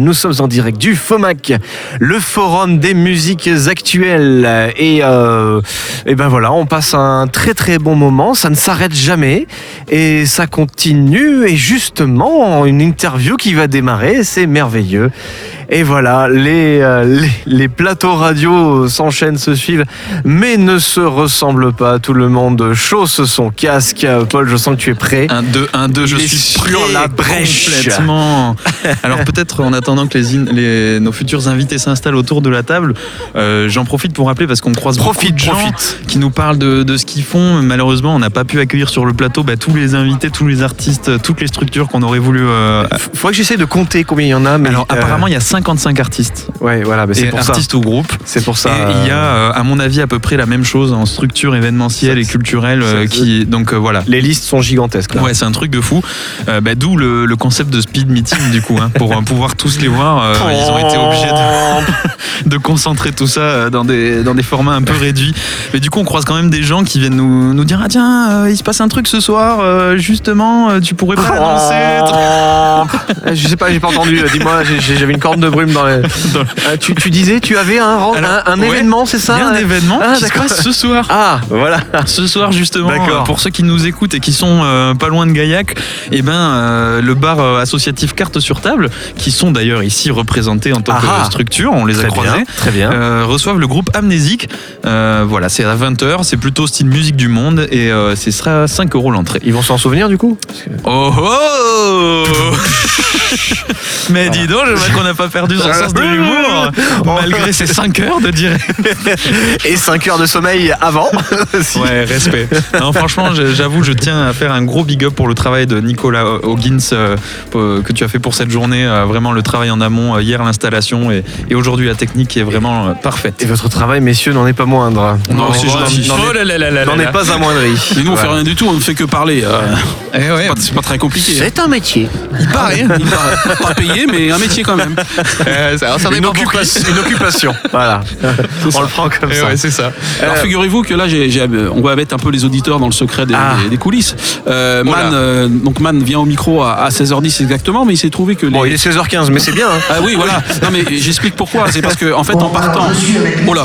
Nous sommes en direct du FOMAC, le forum des musiques actuelles. Et, euh, et ben voilà, on passe un très très bon moment, ça ne s'arrête jamais et ça continue. Et justement, une interview qui va démarrer, c'est merveilleux. Et voilà, les, euh, les, les plateaux radio s'enchaînent, se suivent, mais ne se ressemblent pas. Tout le monde chausse son casque. Paul, je sens que tu es prêt. Un 2, un 2, je suis sur prêt la brèche. Complètement. Alors peut-être en attendant que les, in- les- nos futurs invités s'installent autour de la table, euh, j'en profite pour rappeler parce qu'on croise Profite, beaucoup de gens profite. qui nous parlent de, de ce qu'ils font. Malheureusement, on n'a pas pu accueillir sur le plateau bah, tous les invités, tous les artistes, toutes les structures qu'on aurait voulu. euh, Faudrait que j'essaie de compter combien il y en a. Mais Alors euh, apparemment, il y a 55 artistes. ouais, voilà, bah, c'est pour ça. artistes ou groupes. C'est pour ça. et il y a, euh, euh, à mon avis, à peu près la même chose en structure événementielle Ça, et culturelle. euh, ça, qui, donc euh, voilà. les listes sont gigantesques. Là. Ouais, c'est un truc de fou. Euh, bah, D'où le, le concept de speed meeting, du coup, hein, pour euh, pouvoir tous les voir. euh, ils ont été obligés de, de concentrer tout ça euh, dans des, dans des formats un peu réduits. Mais du coup, on croise quand même des gens qui viennent nous, nous dire Ah, tiens, euh, il se passe un truc ce soir, euh, justement, tu pourrais pas l'annoncer. je sais pas, j'ai pas entendu. Dis-moi, j'avais une corne de brume dans les. Tu, tu disais, tu avais un, Alors, un, un ouais, événement, c'est ça un événement Ah, qui se passe ce soir. Ah, voilà. Ce soir justement, pour ceux qui nous écoutent et qui sont pas loin de Gaillac, eh ben le bar associatif Carte sur table, qui sont d'ailleurs ici représentés en tant Ah que ah. structure, on les a croisés. bien. Très bien. euh, reçoivent le groupe Amnésique. Euh, voilà, c'est à 20h, c'est plutôt style musique du monde et euh, ce sera 5 euros l'entrée. Ils vont s'en souvenir du coup? Que- Oh oh Mais dis donc, je vois qu'on n'a pas perdu son sens de l'humour, malgré ces 5 heures de direct. Et 5 heures de sommeil avant. Ouais, respect. Non, franchement, j'avoue, je tiens à faire un gros big up pour le travail de Nicolas Hoggins euh, que tu as fait pour cette journée. Vraiment, le travail en amont, euh, hier l'installation et, et aujourd'hui la technique est vraiment euh, parfaite. Et votre travail, messieurs, n'en est pas moindre. Non, c'est n'en- gentil. n'en est- là là là là N'en est pas amoindri. Mais nous, on fait rien du tout, on ne fait que parler. euh, Eh ouais, c'est pas- très compliqué. C'est un métier. Il paraît, il paraît. Pas payé, mais un métier quand même. euh, ça, ça Une, occupation, une occupation. Voilà. On le prend comme Eh ça. ouais, c'est ça. Alors figurez-vous que là, on va mettre un peu les auditeurs dans le secret des, Ah. des- des coulisses. Euh, Oh. Man, euh, donc Man vient au micro à, à 16h10 exactement, mais il s'est trouvé que les... Bon, il est 16h15, mais c'est bien. hein. Ah oui, voilà. Non, mais j'explique pourquoi. C'est parce que en fait, en partant, oh là,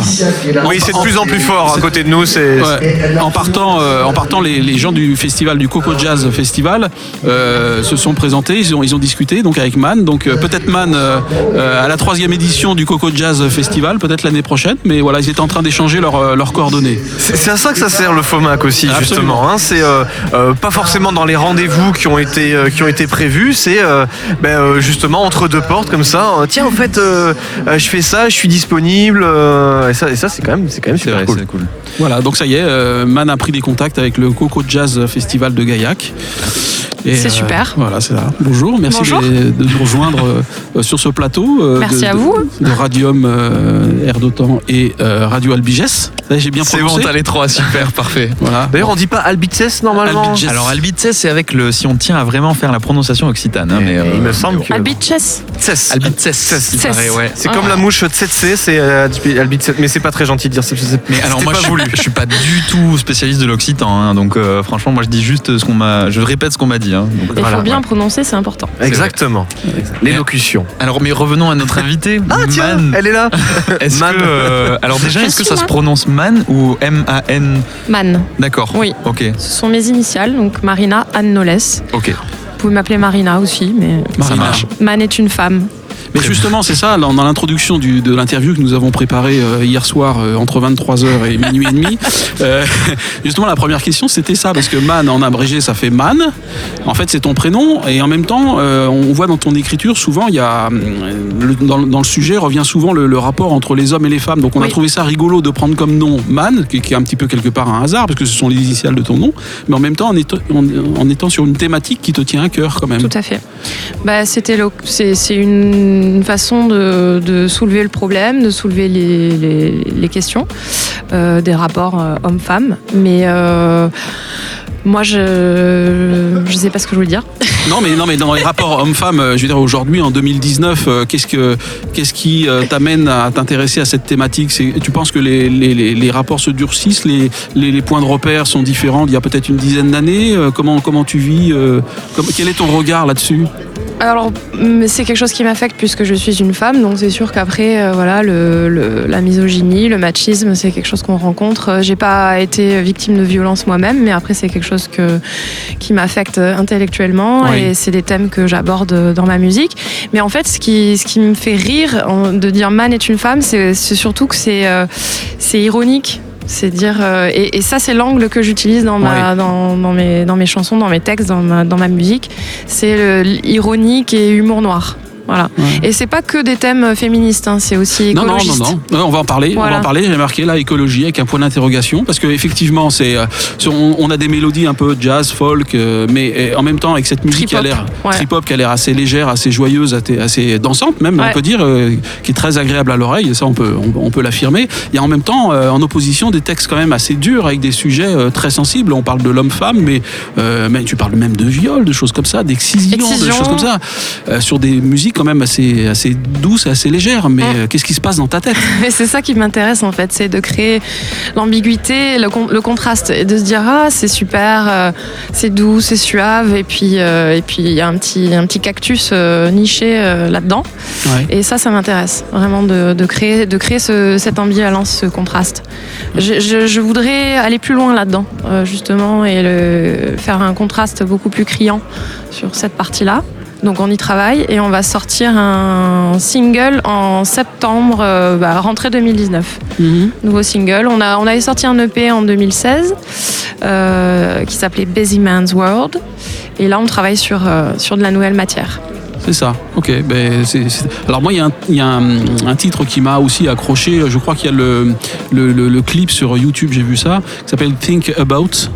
Oui, c'est de plus en plus fort à côté de nous. C'est Ouais. En partant, euh, en partant les, les gens du festival, du Coco Jazz Festival, euh, se sont présentés, ils ont, ils ont discuté donc avec Man. Donc euh, peut-être Man euh, euh, à la troisième édition du Coco Jazz Festival, peut-être l'année prochaine. Mais voilà, ils étaient en train d'échanger leurs leurs coordonnées. C'est c'est à ça que ça sert le FOMAC aussi, Absolument. justement. hein. C'est euh, euh, pas forcément dans les rendez-vous qui ont été euh, qui ont été prévus. C'est euh, ben, euh, justement entre deux comme ça. euh, Tiens, en fait, euh, euh, je fais ça, je suis disponible. euh, et ça, et ça c'est quand même c'est quand même C'est super vrai, cool. c'est cool. Voilà, donc ça y est, euh, Man a pris des contacts avec le Coco Jazz Festival de Gaillac. Et, C'est super. Voilà, c'est ça. Bonjour, merci Bonjour. De, de nous rejoindre euh, sur ce plateau. euh, Merci de- à de- vous. De Radium euh, Air d'Otan et euh, Radio Albiges. Ça, J'ai bien C'est bon, prononcé. t'as les trois, super, parfait. Voilà. D'ailleurs, on dit pas Albices normalement. Alors Albices, c'est avec le si on tient à vraiment faire la prononciation occitane. hein, mais, il euh, me semble que. Albices, il Tsess. paraît, ouais. C'est comme la mouche Tsetse, c'est euh, mais c'est pas très gentil de dire ça. Mais alors moi, pas je, voulu. je suis pas du tout spécialiste de l'occitan, hein, donc euh, franchement, moi je dis juste ce qu'on m'a, je répète ce qu'on m'a dit. hein, donc, Il Voilà, faut bien prononcer, c'est important. Exactement. L'élocution. Alors, mais revenons à notre invité. Ah tiens, Man. elle est là. Est-ce Man. que, euh, alors déjà, est-ce que ça se prononce man ou M-A-N Man. D'accord. Oui. Ok. Ce sont mes initiales, donc Marina Anne Noles. Ok. Vous pouvez m'appeler Marina aussi, mais Ça Marina. marche. Man est une femme. Mais justement, c'est ça, dans, dans l'introduction du- de l'interview que nous avons préparée euh, hier soir euh, entre 23h et minuit et demi, euh, justement, la première question, c'était ça, parce que Man, en abrégé, ça fait Man. En fait, c'est ton prénom, et en même temps, euh, on voit dans ton écriture, souvent, il y a, le- dans, dans le sujet, revient souvent le, le rapport entre les hommes et les femmes. Donc, on a trouvé ça rigolo de prendre comme nom Man, qui, qui est un petit peu quelque part un hasard, parce que ce sont les initiales de ton nom, mais en même temps, en, étant- en- en étant sur une thématique qui te tient à cœur, quand même. Tout à fait. Bah, c'était c'est c'est une façon de, soulever le problème, de soulever les, questions euh, des rapports euh, hommes-femmes. Mais euh, moi, je ne sais pas ce que je voulais dire. Non, mais non, mais dans les rapports hommes-femmes, euh, je veux dire aujourd'hui en 2019, euh, qu'est-ce que qu'est-ce qui euh, t'amène à t'intéresser à cette thématique? Tu penses que les, les, les- rapports se durcissent, les, les, points de repère sont différents d'il y a peut-être une dizaine d'années? Comment comment tu vis Quel est ton regard là-dessus? Alors, c'est quelque chose qui m'affecte puisque je suis une femme, donc c'est sûr qu'après, voilà, le, la misogynie, le machisme, c'est quelque chose qu'on rencontre. J'ai pas été victime de violence moi-même, mais après, c'est quelque chose que, qui m'affecte intellectuellement Oui. c'est des thèmes que j'aborde dans ma musique. Mais en fait, ce qui, ce qui me fait rire de dire man est une femme, c'est surtout que c'est euh, c'est ironique. C'est dire euh, et, et ça c'est l'angle que j'utilise dans ma dans, dans mes dans mes chansons, dans mes textes, dans ma dans ma musique. C'est l'ironique et humour noir. Voilà. Et c'est pas que des thèmes féministes, hein, c'est aussi Non, non, non, écologiste. non, On va en parler. On va en parler. J'ai marqué là écologie avec un point d'interrogation parce que effectivement, c'est, euh, on, on a des mélodies un peu jazz, folk, euh, mais en même temps avec cette musique qui a l'air Ouais. trip-hop, qui a l'air assez légère, assez joyeuse, assez, dansante même, on peut dire, euh, qui est très agréable à l'oreille. Ça, on peut, on, on peut l'affirmer. Il y a en même temps, en opposition, des textes quand même assez durs avec des sujets très sensibles. On parle de l'homme-femme, mais, euh, mais tu parles même de viol, de choses comme ça, d'excision, de choses comme ça, euh, sur des musiques quand même assez, assez douces, et assez légères. Mais Mm. euh, qu'est-ce qui se passe dans ta tête? Mais c'est ça qui m'intéresse en fait, c'est de créer l'ambiguïté, le, con- le contraste et de se dire ah c'est super, euh, c'est doux, c'est suave et puis euh, et puis il y a un petit un petit cactus euh, niché là-dedans Ouais. et ça ça m'intéresse vraiment de, de créer de créer ce- cette ambivalence, ce contraste. Je, je- je voudrais aller plus loin là-dedans justement et le, faire un contraste beaucoup plus criant sur cette partie-là. Donc on y travaille et on va sortir un single en septembre, euh, bah, rentrée 2019. Mhm. Nouveau single. On, a, on avait sorti un EP en 2016 euh, qui s'appelait Busy Man's World. Et là on travaille sur, euh, sur de la nouvelle matière. C'est ça, ok. Ben, Alors moi, il y a, un, y a un- un titre qui m'a aussi accroché. Je crois qu'il y a le, le, le- le clip sur YouTube, j'ai vu ça, qui s'appelle Think About.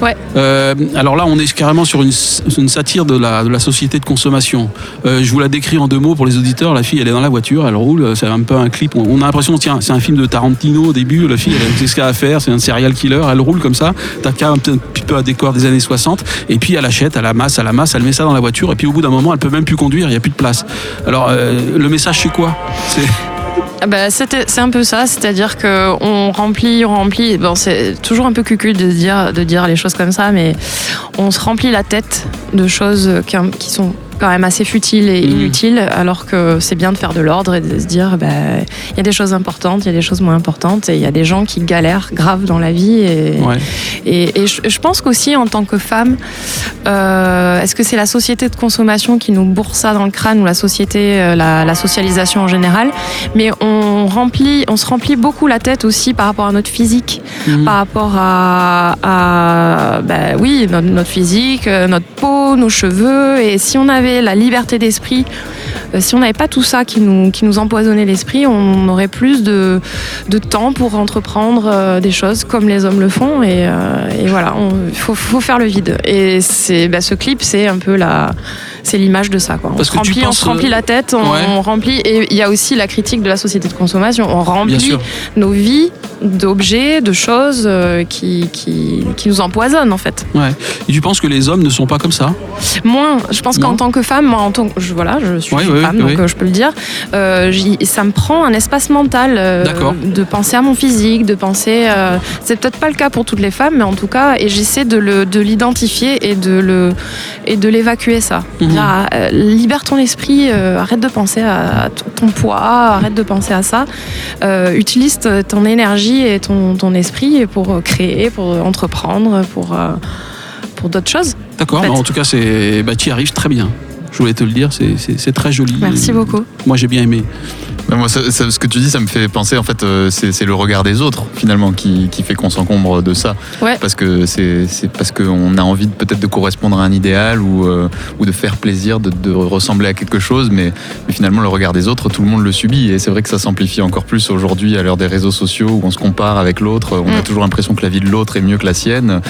Ouais. Euh, alors là, on est carrément sur une, satire de la, société de consommation. Euh, je vous la décris en deux mots pour les auditeurs. La fille, elle est dans la voiture, elle roule. C'est un peu un clip. On, a l'impression, tiens, c'est un film de Tarantino au début. La fille, elle sait ce qu'elle a à faire. C'est un serial killer. Elle roule comme ça. T'as qu'un un petit peu à décor des années 60. Et puis elle achète, elle amasse, elle amasse, elle met ça dans la voiture. Et puis au bout d'un moment, elle peut même plus conduire. Il n'y a plus de place. Alors euh, le message, c'est quoi? Bah, c'était- c'est un peu ça, c'est-à-dire qu'on remplit, on remplit. Bon, c'est toujours un peu cucul de dire, de dire les choses comme ça, mais on se remplit la tête de choses qui sont quand même assez futiles et Mhm. inutiles, alors que c'est bien de faire de l'ordre et de se dire, bah, il y a des choses importantes, il y a des choses moins importantes, et il y a des gens qui galèrent grave dans la vie. Et, ouais. et, et je, je pense qu'aussi en tant que femme, euh, est-ce que c'est la société de consommation qui nous bourre ça dans le crâne ou la société, euh, la, la socialisation en général? Mais on remplit, on se remplit beaucoup la tête aussi par rapport à notre physique, Mhm. par rapport à, à bah oui, notre, notre physique, euh, notre peau, nos cheveux. Et si on avait la liberté d'esprit, euh, si on n'avait pas tout ça qui nous, qui nous empoisonnait l'esprit, on aurait plus de, de temps pour entreprendre euh, des choses comme les hommes le font. Et, et voilà, il faut, faut faire le vide. Et c'est, bah, ce clip, c'est un peu la, c'est l'image de ça. Quoi. On, Parce se que remplit, on penses, se remplit la tête, on, ouais. on remplit. Et il y a aussi la critique de la société de consommation. On remplit nos vies d'objets, de choses euh, qui, qui, qui nous empoisonnent en fait. Ouais. Et tu penses que les hommes ne sont pas comme ça? Moi, je pense qu'en tant que femme, moi, en tant que, je, voilà, je suis Ouais, une ouais, femme, donc euh, je peux le dire. Euh, ça me prend un espace mental euh, de penser à mon physique, de penser. euh, c'est peut-être pas le cas pour toutes les femmes, mais en tout cas, et j'essaie de l'identifier et de et de l'évacuer ça. Mhm. Ah, euh, libère ton esprit, euh, arrête de penser à, ton- poids, arrête de penser à ça. Euh, utilise ton énergie et ton, ton esprit pour créer, pour entreprendre, pour, pour d'autres choses. D'accord, En fait. bah, en tout cas, c'est, bah, tu y arrives très bien. Je voulais te le dire, c'est, très joli. Merci beaucoup. Moi, j'ai bien aimé. Mais moi, ça- ça- ce que tu dis, ça me fait penser, en fait, euh, c'est le regard des autres, finalement, qui, qui fait qu'on s'encombre de ça. Ouais. Parce que c'est c'est parce qu'on a envie peut-être de correspondre à un idéal ou, euh, ou de faire plaisir, de, de ressembler à quelque chose, mais, mais finalement, le regard des autres, tout le monde le subit. Et c'est vrai que ça s'amplifie encore plus aujourd'hui à l'heure des réseaux sociaux où on se compare avec l'autre. On a Mm. toujours l'impression que la vie de l'autre est mieux que la sienne.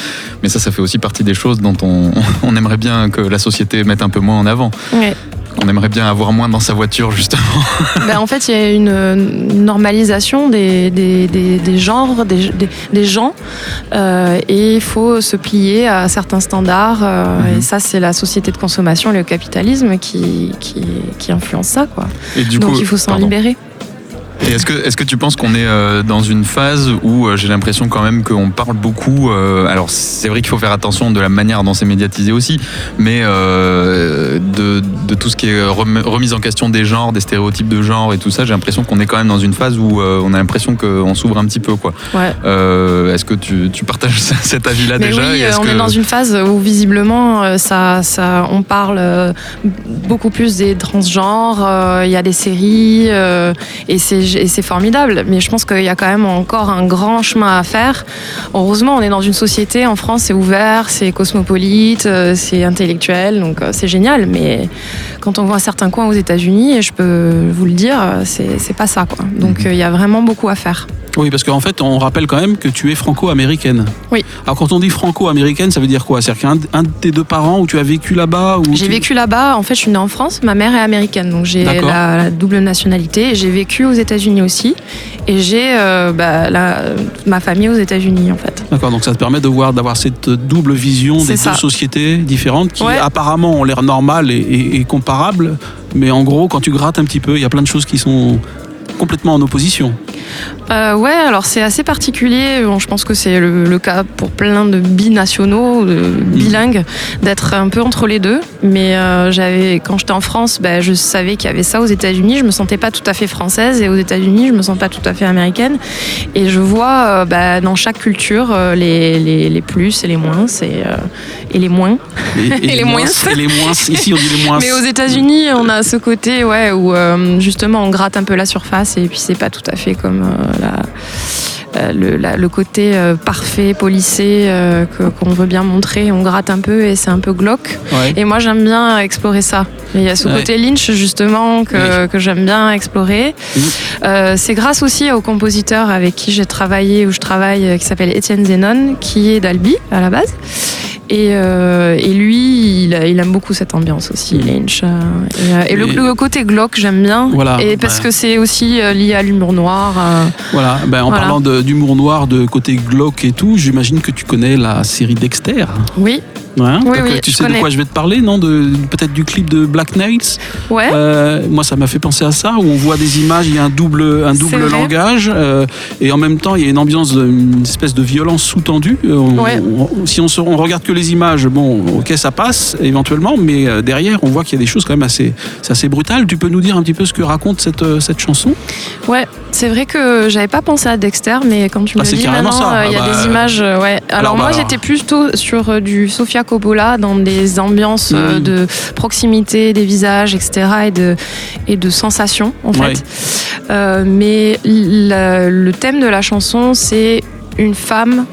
Mais ça, ça fait aussi partie des choses dont on, on aimerait bien que la société mette un peu moins en avant. Ouais. On aimerait bien avoir moins dans sa voiture, justement. Ben, en fait, il y a une, une normalisation des, des, des, des genres, des, gens, euh, et il faut se plier à certains standards. euh, Mhm. Et ça, c'est la société de consommation le capitalisme qui, qui, qui influence ça. Quoi. Et du Donc coup, il faut s'en libérer. Et est-ce que, est que tu penses qu'on est euh, dans une phase où euh, j'ai l'impression quand même qu'on parle beaucoup euh, Alors c'est vrai qu'il faut faire attention de la manière dont c'est médiatisé aussi, mais tout ce qui est remise en question des genres, des stéréotypes de genre et tout ça, j'ai l'impression qu'on est quand même dans une phase où on a l'impression qu'on s'ouvre un petit peu. Quoi. Ouais. est-ce que tu, tu, partages cet avis-là déjà Oui, on est dans une phase où visiblement ça, ça, on parle beaucoup plus des transgenres, il y a des séries et c'est formidable. Mais je pense qu'il y a quand même encore un grand chemin à faire. Heureusement, on est dans une société, en France, c'est ouvert, c'est cosmopolite, euh, c'est intellectuel, donc euh, c'est génial. Mais quand on voit certains coins aux États-Unis, je peux vous le dire, c'est pas ça. Quoi. Donc mhm. il y a vraiment beaucoup à faire. Oui, parce qu'en fait, on rappelle quand même que tu es franco-américaine. Oui. Alors, quand on dit franco-américaine, ça veut dire quoi? C'est-à-dire qu'un de tes deux parents où tu as vécu là-bas J'ai vécu là-bas. En fait, je suis née en France. Ma mère est américaine, donc j'ai la, double nationalité. J'ai vécu aux États-Unis aussi, et j'ai euh, bah, ma famille aux États-Unis, en fait. D'accord. Donc ça te permet de voir, d'avoir cette double vision des deux sociétés différentes qui apparemment ont l'air normales et comparables, mais en gros, quand tu grattes un petit peu, il y a plein de choses qui sont complètement en opposition. Euh, ouais, alors c'est assez particulier. je pense que c'est le, cas pour plein de binationaux, de bilingues, d'être un peu entre les deux. Mais euh, j'avais, quand j'étais en France, bah, je savais qu'il y avait ça aux États-Unis. Je me sentais pas tout à fait française et aux États-Unis, je me sens pas tout à fait américaine. Et je vois euh, bah, dans chaque culture les, les, plus et les moins et, et les moins et, les, moins et les moins. Ici, on dit les moins. Mais aux États-Unis, on a ce côté, ouais, où justement on gratte un peu la surface et puis c'est pas tout à fait comme euh, euh, le, le, côté euh, parfait, polissé qu'on veut bien montrer. On gratte un peu et c'est un peu glauque. Et moi, j'aime bien explorer ça. Il y a ce côté Lynch, justement, que, que j'aime bien explorer. c'est grâce aussi au compositeur avec qui j'ai travaillé, où je travaille, qui s'appelle Étienne Zenon, qui est d'Albi à la base. Et, euh, et, lui, il, il, aime beaucoup cette ambiance aussi, mm. Lynch. Euh, et, euh, le, côté glauque, j'aime bien. Voilà, et parce que c'est aussi lié à l'humour noir. Voilà, ben, en parlant d'humour noir, de côté glauque et tout, j'imagine que tu connais la série Dexter. Oui, oui, tu sais de quoi je vais te parler, non? De, Peut-être du clip de Black Nails? Ouais. Euh, moi, ça m'a fait penser à ça, où on voit des images, il y a un double, un double langage, euh, et en même temps, il y a une ambiance, une espèce de violence sous-tendue. Euh, si on, on regarde que les images, bon, ok, ça passe éventuellement, mais derrière, on voit qu'il y a des choses quand même assez, assez brutales. Tu peux nous dire un petit peu ce que raconte cette, cette chanson? Ouais, c'est vrai que j'avais pas pensé à Dexter, mais quand tu me ah, le dis maintenant, il y a ah des bah, images. ouais. Alors, moi, bah, j'étais plutôt sur du Sofia Coppola dans des ambiances euh, mm. de proximité des visages, etc. et de, et de sensations, en fait. Euh, mais le thème de la chanson, c'est une femme,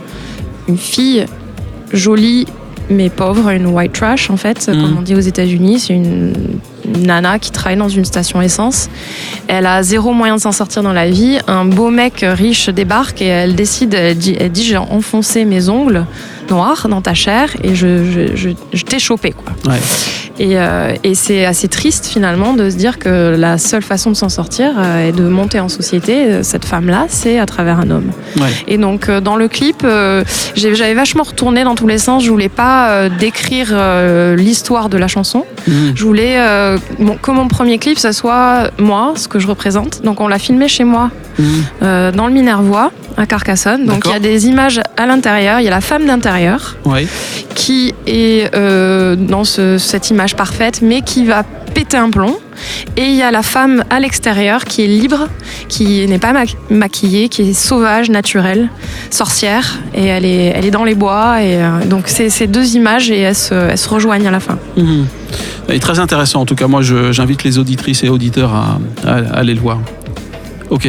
une fille jolie mais pauvre, une white trash en fait, comme mm. on dit aux États-Unis. C'est une nana qui travaille dans une station essence. Elle a zéro moyen de s'en sortir dans la vie. Un beau mec riche débarque et elle décide, elle dit, j'ai enfoncé mes ongles noir dans ta chair et je, je, je, t'ai chopé. Quoi. Et, euh, et c'est assez triste finalement de se dire que la seule façon de s'en sortir euh, et de monter en société, euh, cette femme-là, c'est à travers un homme. Et donc dans le clip, j'avais vachement retourné dans tous les sens. Je voulais pas décrire l'histoire de la chanson. Mmh. Je voulais que mon premier clip, ça soit moi, ce que je représente. Donc on l'a filmé chez moi, mmh. dans le Minervois à Carcassonne. Donc il y a des images à l'intérieur, il y a la femme d'intérieur qui est euh, dans cette image parfaite, mais qui va péter un plomb. Et il y a la femme à l'extérieur qui est libre, qui n'est pas maquillée, qui est sauvage, naturelle, sorcière, et elle est, elle est dans les bois. Et euh, donc c'est ces deux images et elles se, rejoignent à la fin. Mhm. Et très intéressant. En tout cas, moi, j'invite les auditrices et auditeurs à, à aller le voir. Ok.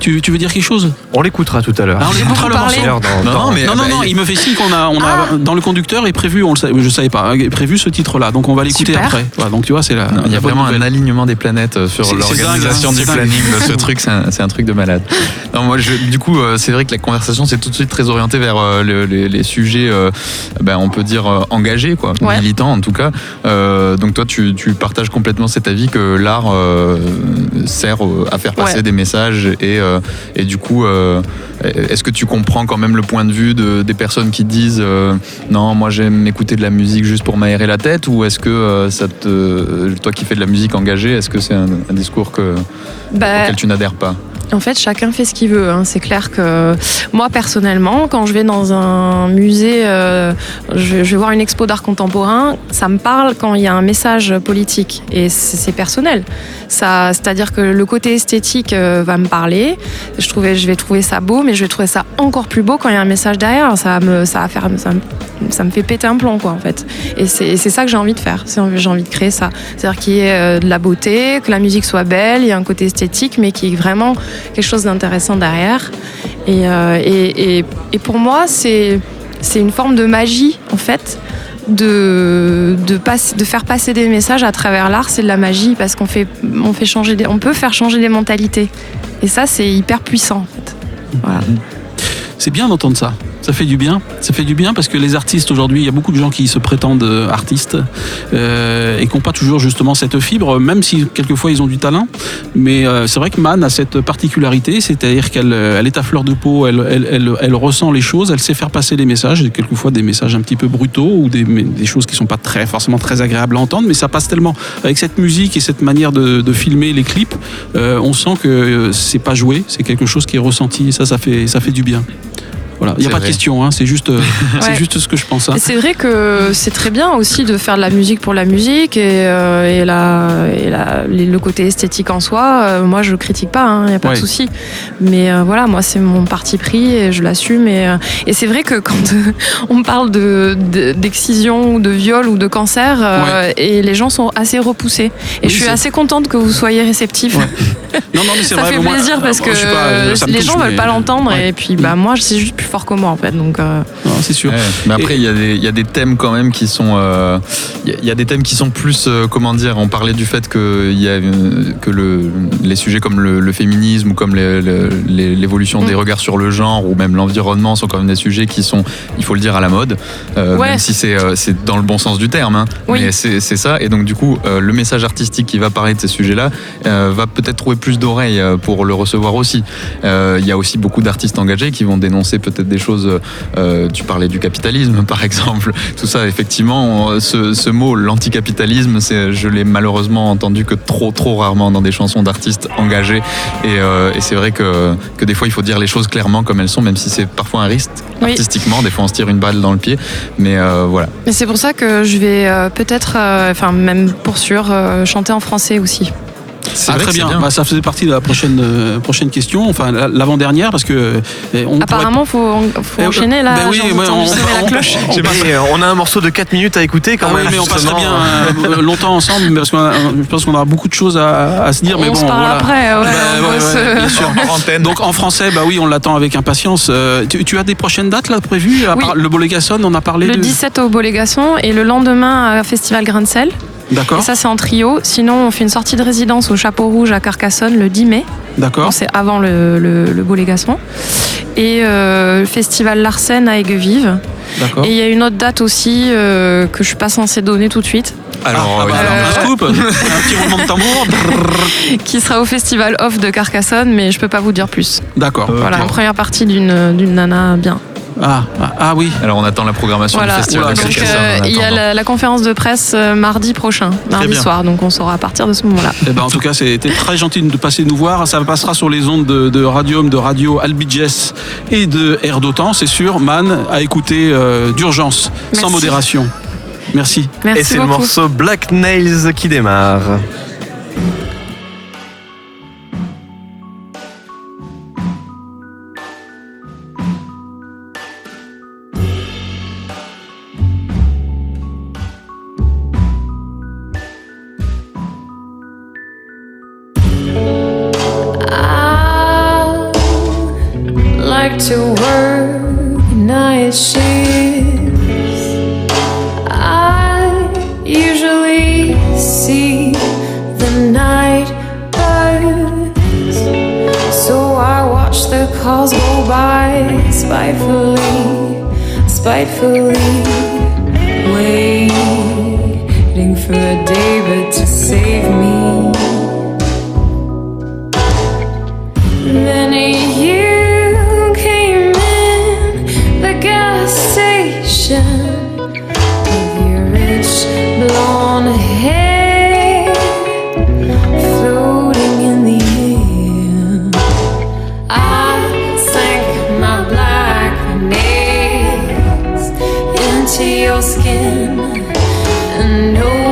Tu, veux dire quelque chose? On l'écoutera tout à l'heure. Ah, on l'écoutera le morceau. non, non, mais, non, non, non, il me fait signe qu'on a, on a ah. dans le conducteur est prévu, on le je savais pas, est prévu ce titre-là, donc on va l'écouter après. donc tu vois, c'est là. Il y a vraiment un alignement des planètes euh, sur l'organisation hein, du planning de ce truc, c'est un, truc de malade. Non, moi, je, du coup, euh, c'est vrai que la conversation c'est tout de suite très orientée vers euh, les, sujets, ben, on peut dire engagés, quoi, militants en tout cas. donc toi, tu, tu, partages complètement cet avis que l'art, sert à faire passer Ouais. des messages et, euh, et du coup, euh, est-ce que tu comprends quand même le point de vue de, des personnes qui disent euh, non, moi j'aime écouter de la musique juste pour m'aérer la tête ou est-ce que euh, ça te, toi qui fais de la musique engagée, est-ce que c'est un, un discours que, Bah, auquel tu n'adhères pas? En fait, chacun fait ce qu'il veut. hein. C'est clair que moi, personnellement, quand je vais dans un musée, euh, je, vais voir une expo d'art contemporain, ça me parle quand il y a un message politique. Et c'est personnel. C'est-à-dire que le côté esthétique euh, va me parler. Je, trouvais, je vais trouver ça beau, mais je vais trouver ça encore plus beau quand il y a un message derrière. Ça, me, ça, va faire, ça, me, ça me fait péter un plomb, quoi, en fait. Et c'est ça que j'ai envie de faire. J'ai envie de créer ça. C'est-à-dire qu'il y ait euh, de la beauté, que la musique soit belle, il y a un côté esthétique, mais qui est vraiment quelque chose d'intéressant derrière. Et, euh, et, et, pour moi, c'est une forme de magie, en fait, de, de, de faire passer des messages à travers l'art. C'est de la magie parce qu'on fait, on fait changer on peut faire changer des mentalités. Et ça, c'est hyper puissant, en fait. C'est bien d'entendre ça. Ça fait du bien. Ça fait du bien parce que les artistes aujourd'hui, il y a beaucoup de gens qui se prétendent euh, artistes euh, et qui n'ont pas toujours justement cette fibre, même si quelquefois ils ont du talent. Mais euh, c'est vrai que Man a cette particularité, c'est-à-dire qu'elle euh, elle est à fleur de peau, elle, elle, elle, ressent les choses, elle sait faire passer les messages, et quelquefois des messages un petit peu brutaux ou des, des choses qui sont pas très forcément très agréables à entendre, mais ça passe tellement avec cette musique et cette manière de, de filmer les clips, euh, on sent que euh, c'est pas joué, c'est quelque chose qui est ressenti et ça, ça fait, ça fait du bien. Voilà, il n'y a pas de question, hein, c'est juste, euh, c'est Ouais. juste ce que je pense. hein. C'est vrai que c'est très bien aussi de faire de la musique pour la musique et, euh, et, la, et la- les- le côté esthétique en soi. euh, moi, je critique pas, il n'y a pas Ouais. de souci. Mais euh, voilà, moi, c'est mon parti pris et je l'assume. Et, euh, et c'est vrai que quand euh, on parle de- de- d'excision ou de viol ou de cancer, euh, et les gens sont assez repoussés. Et Oui, je suis assez contente que vous soyez réceptifs. Ouais. Non, non, mais c'est Ça vrai. fait mais moi, plaisir parce que pas- les touche, gens veulent mais- pas l'entendre Ouais. et puis bah moi c'est juste plus fort que moi en fait donc euh, Non, c'est sûr. Ouais, mais après, il y, a des- il y a des thèmes quand même qui sont. euh, Il y a- il y, a des thèmes qui sont plus. euh, comment dire On parlait du fait que, il y a, que le, les sujets comme le, le féminisme ou comme les- le- les- l'évolution Mm. des regards sur le genre ou même l'environnement sont quand même des sujets qui sont, il faut le dire, à la mode. euh, Ouais. Même si c'est euh, c'est dans le bon sens du terme. hein. Oui. Mais c'est c'est ça. Et donc, du coup, euh, le message artistique qui va parler de ces sujets-là euh, va peut-être trouver plus d'oreilles euh, pour le recevoir aussi. Euh, Il y a aussi beaucoup d'artistes engagés qui vont dénoncer peut-être des choses. euh, tu parlais du capitalisme, par exemple. Tout ça, effectivement, on- ce, ce mot, l'anticapitalisme, je l'ai malheureusement entendu que trop, trop rarement dans des chansons d'artistes engagés. Et, euh, et c'est vrai que, que des fois, il faut dire les choses clairement comme elles sont, même si c'est parfois un risque Oui. artistiquement. Des fois, on se tire une balle dans le pied. Mais euh, voilà. Mais c'est pour ça que je vais euh, peut-être, euh, enfin même pour sûr, euh, chanter en français aussi. C'est Ah, très bien. Bah, ça faisait partie de la prochaine, euh, prochaine question, enfin la- l'avant-dernière, parce que euh, on pourrait- Apparemment, faut, faut Eh, enchaîner là. ben oui, j'ai ouais, entendu on- sonner la on- cloche. on- Je sais pas, mais, euh, on a un morceau de 4 minutes à écouter quand Ah oui, même. mais on passerait justement. bien euh, longtemps ensemble, mais parce qu'on a- je pense qu'on aura beaucoup de choses à, à se dire. mais on bon, se parle voilà. après. Ouais, Bah, on ouais, va ouais, se- bien sûr. Donc en français, bah oui, on l'attend avec impatience. Euh, tu, tu as des prochaines dates là prévues? À Oui. part Le Bolégason, on a parlé Le de. 17 au Bolégason et le lendemain à Festival Grain de Sel. Et D'accord, ça, c'est en trio. Sinon, on fait une sortie de résidence au Chapeau Rouge à Carcassonne le 10 mai. d'accord. Bon, c'est avant le, le, le Bolégason. Et euh, le Festival Larsen à Aiguevive. D'accord. Et il y a une autre date aussi euh, que je suis pas censée donner tout de suite, Alors, Ah, bah, euh, alors, un un petit roulement de tambour. qui sera au Festival Off de Carcassonne, mais je peux pas vous dire plus. D'accord. Voilà, en première partie d'une d'une nana bien. Ah, ah, ah oui. alors, on attend la programmation Voilà. du festival donc, euh, il y a la, la conférence de presse euh, mardi prochain, mardi soir, donc on saura à partir de ce moment-là. Eh ben, en tout cas, c'était très gentil de passer nous voir. Ça passera sur les ondes de, de Radium, de Radio Albiges et de Air d'Otan, c'est sûr. Man, à écouter euh, d'urgence, sans Merci. modération. Merci. Merci Et c'est le morceau Black Nails qui démarre. Spitefully, spitefully, skin and no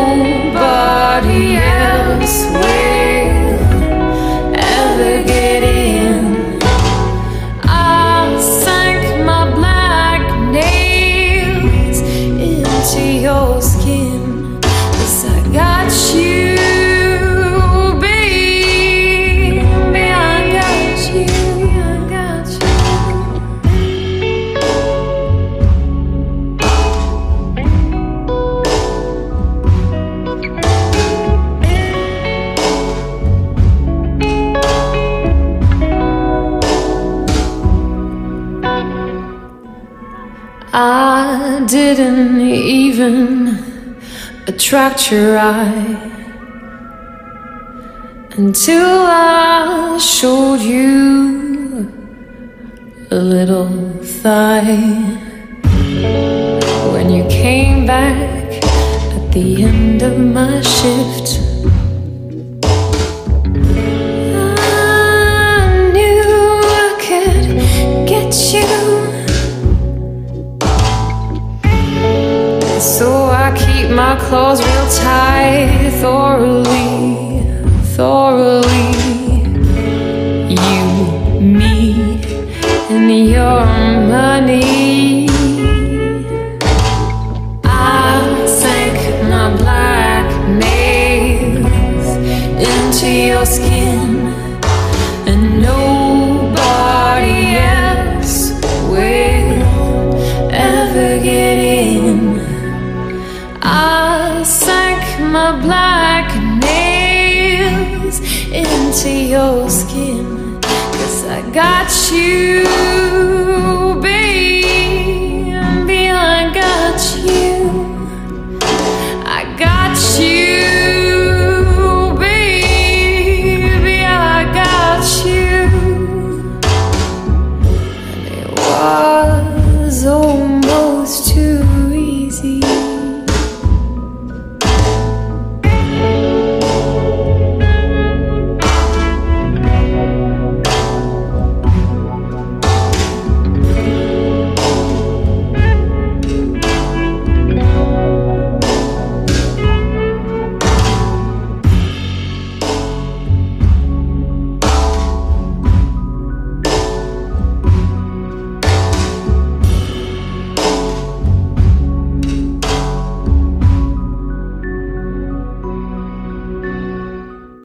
I didn't even attract your eye until I showed you a little thigh. When you came back at the end of my shift. Clothes real tight, thoroughly, thoroughly. You, me, and your money.